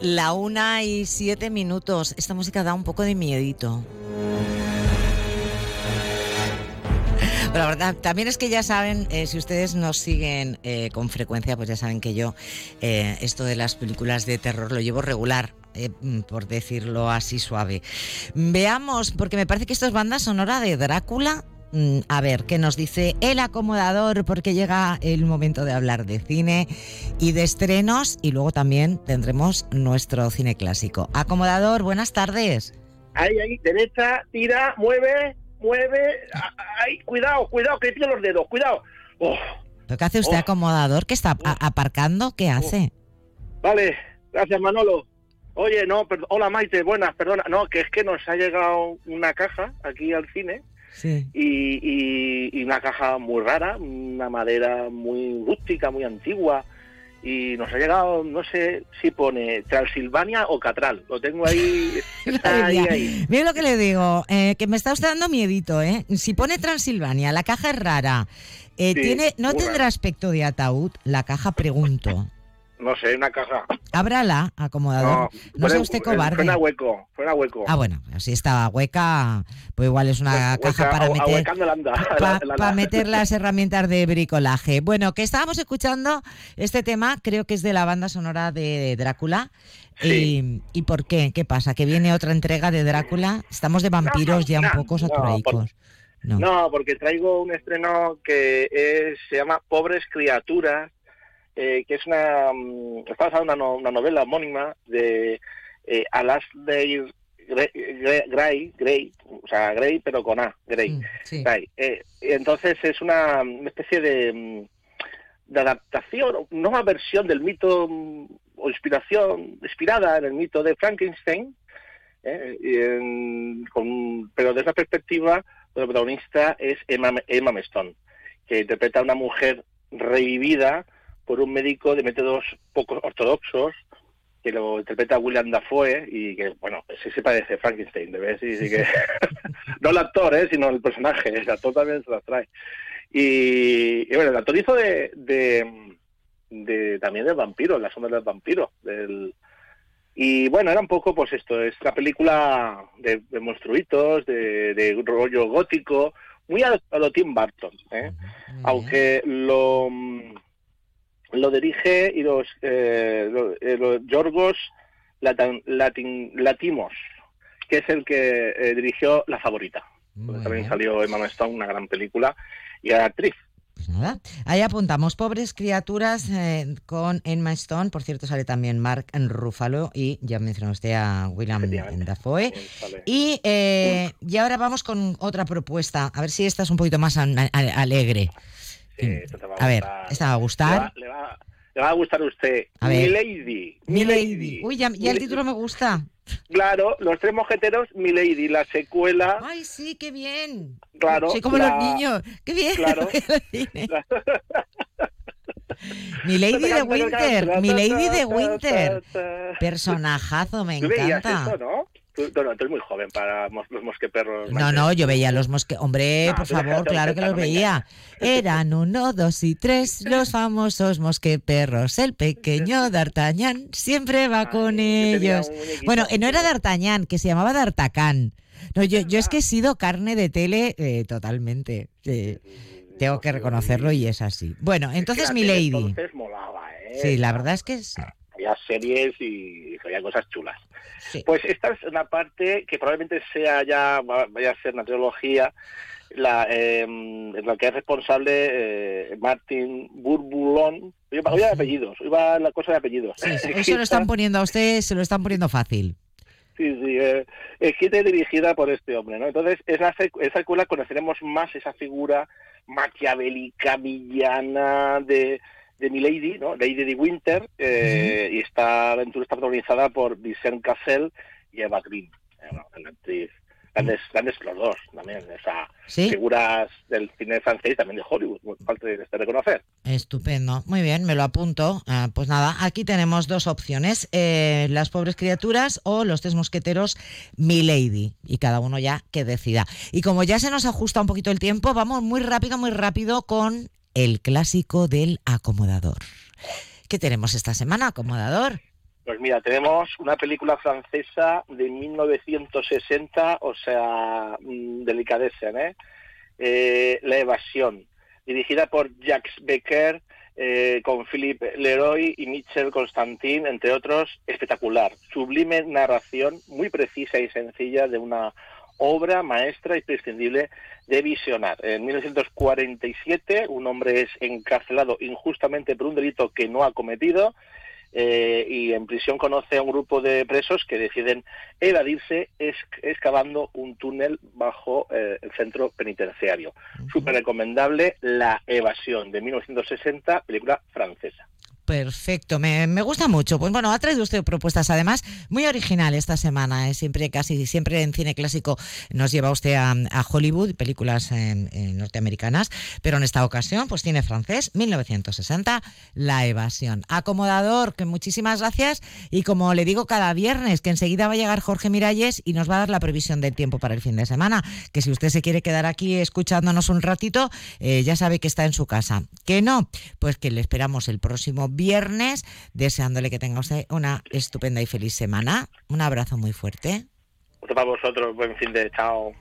La una y siete minutos. Esta música da un poco de miedito. Pero la verdad, también es que ya saben, eh, si ustedes nos siguen eh, con frecuencia, pues ya saben que yo eh, esto de las películas de terror lo llevo regular. mm, por decirlo así suave. Veamos, porque me parece que esto es banda sonora de Drácula. Mm, A ver, ¿qué nos dice el acomodador? Porque llega el momento de hablar de cine y de estrenos y luego también tendremos nuestro cine clásico. Acomodador, buenas tardes. Ahí, ahí, derecha, tira, mueve, mueve. Ahí, cuidado, cuidado, que tiene los dedos, cuidado. Oh, ¿Pero qué hace usted, Oh. acomodador? ¿Qué está a- aparcando? ¿Qué hace? vale, gracias Manolo. Oye, no, hola Maite, buenas, perdona. No, que es que nos ha llegado una caja aquí al cine Sí. y, y- y una caja muy rara, una madera muy rústica, muy antigua. Y nos ha llegado, no sé si pone Transilvania o Catral. Lo tengo ahí, está ahí. Mire lo que le digo, eh, que me está usted dando miedito, ¿eh? Si pone Transilvania, la caja es rara. eh, Sí, tiene, ¿No tendrá rara. aspecto de ataúd? La caja, pregunto. No sé, una caja. Ábrala, acomodador. No, sea fue- usted cobarde. Suena hueco, suena hueco. Ah, bueno, si está hueca, pues igual es una caja para meter... Para la- meter las herramientas de bricolaje. Bueno, que estábamos escuchando este tema, creo que es de la banda sonora de Drácula. Sí. Y, ¿Y por qué? ¿Qué pasa? ¿Que viene otra entrega de Drácula? Estamos de vampiros ya un no, poco no, saturaicos. No. No, porque traigo un estreno que es, se llama Pobres Criaturas, eh, que es una. mm, Está basada en una, no- una novela homónima de eh, Alasdair Gray, Gray, o sea, Gray, pero con A, Gray. Mm, sí. Gray. Eh, entonces es una, especie de, mm, de adaptación, nueva versión del mito o inspiración, inspirada en el mito de Frankenstein, ¿eh? En- con- pero desde la perspectiva, la protagonista es Emma, Emma Stone, que interpreta a una mujer revivida por un médico de métodos poco ortodoxos, que lo interpreta William Dafoe y que, bueno, sí se parece a Frankenstein, de ver, sí, sí que... no el actor, ¿eh? sino el personaje, el actor también se las trae. Y, y bueno, el actor hizo de, de, de- también del vampiro, la sombra del vampiro, del... Y bueno, era un poco pues esto, es la película de, de monstruitos, de, de rollo gótico, muy a, a lo Tim Burton, ¿eh? Aunque lo, lo dirige y los, eh, eh, los Yorgos Latan- Latin- Latimos, que es el que eh, dirigió La Favorita. Muy donde también bien. salió Emma Stone, una gran película, y era actriz. Pues nada, ahí apuntamos, pobres criaturas eh, con Emma Stone, por cierto sale también Mark Ruffalo y ya mencionó usted a William. Dafoe. Y, eh, y ahora vamos con otra propuesta, a ver si esta es un poquito más alegre. Esto te va A ver, esta va a Le gustar. va, le va- le va a gustar a usted. A. Mi Lady. Mi Lady. Uy, ya, ya el título me gusta. Claro, Los Tres Mojeteros, Mi Lady, la secuela. Ay, sí, qué bien. Claro, Soy como la- los niños. Qué bien. Claro. Mi Lady de Winter. Mi Lady de Winter. Personajazo, me encanta. eso, ¿no? Tú, no, no, tú eres muy joven para mos- los mosqueperros. No, no, yo veía los mosque... Hombre, No, por favor, claro que los no veía. Eran uno, dos y tres los famosos mosqueperros. El pequeño D'Artagnan siempre va Ay, con ellos. Bueno, no era D'Artagnan, que se llamaba D'Artacán. No, yo, yo es que he sido carne de tele eh, totalmente. Tengo que reconocerlo y es así. Bueno, entonces mi lady. Entonces molaba, ¿eh? Sí, la verdad es que sí. Series y había cosas chulas. sí. Pues esta es una parte que probablemente sea ya, va- vaya a ser una trilogía, la, eh, en la que es responsable eh, Martin Burbulón. Hoy va, hoy va de apellidos, hoy va la cosa de apellidos. Sí, hoy se lo están poniendo a usted, se lo están poniendo fácil. Sí, sí, eh, escrita y dirigida por este hombre, ¿no? Entonces, esa, esa conoceremos más esa figura maquiavélica, villana de, de Milady, ¿no? Lady de Winter, eh, y esta aventura está protagonizada por Vincent Cassel y Eva Green, eh, una actriz. Grandes, grandes los dos también, o sea, Sí. figuras del cine francés y también de Hollywood, falta de, de reconocer. Estupendo, muy bien, me lo apunto. Ah, pues nada, aquí tenemos dos opciones, eh, las pobres criaturas o los tres mosqueteros Milady, y cada uno ya que decida. Y como ya se nos ajusta un poquito el tiempo, vamos muy rápido, muy rápido con el clásico del acomodador. ¿Qué tenemos esta semana, acomodador? Pues mira, tenemos una película francesa de 1960, o sea, mm, delicadeza, ¿eh? ¿eh? La evasión, dirigida por Jacques Becker, eh, con Philippe Leroy y Michel Constantin, entre otros, espectacular. Sublime narración, muy precisa y sencilla de una obra maestra imprescindible de visionar. En 1947 un hombre es encarcelado injustamente por un delito que no ha cometido eh, y en prisión conoce a un grupo de presos que deciden evadirse excavando un túnel bajo eh, el centro penitenciario. Súper recomendable La Evasión de 1960, película francesa. Perfecto, me, gusta mucho. Pues bueno, ha traído usted propuestas además muy original esta semana. ¿eh? Siempre, casi siempre en cine clásico nos lleva usted a, Hollywood, películas norteamericanas, pero en esta ocasión, pues tiene francés, 1960, La Evasión. Acomodador, que muchísimas gracias. Y como le digo cada viernes, que enseguida va a llegar Jorge Miralles y nos va a dar la previsión del tiempo para el fin de semana. Que si usted se quiere quedar aquí escuchándonos un ratito, eh, ya sabe que está en su casa. Que no, pues que le esperamos el próximo viernes, deseándole que tenga usted una estupenda y feliz semana. Un abrazo muy fuerte. Para vosotros, buen fin de chao.